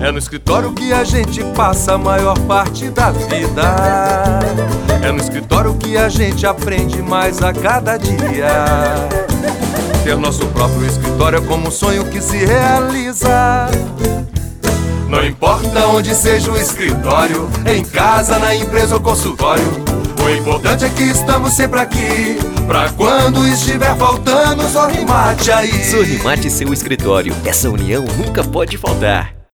É no escritório que a gente passa a maior parte da vida. É no escritório que a gente aprende mais a cada dia. Ter nosso próprio escritório é como um sonho que se realiza. Não importa onde seja o escritório, em casa, na empresa ou consultório. O importante é que estamos sempre aqui. Pra quando estiver faltando, Sorrimate aí. Sorrimate seu escritório. Essa união nunca pode faltar.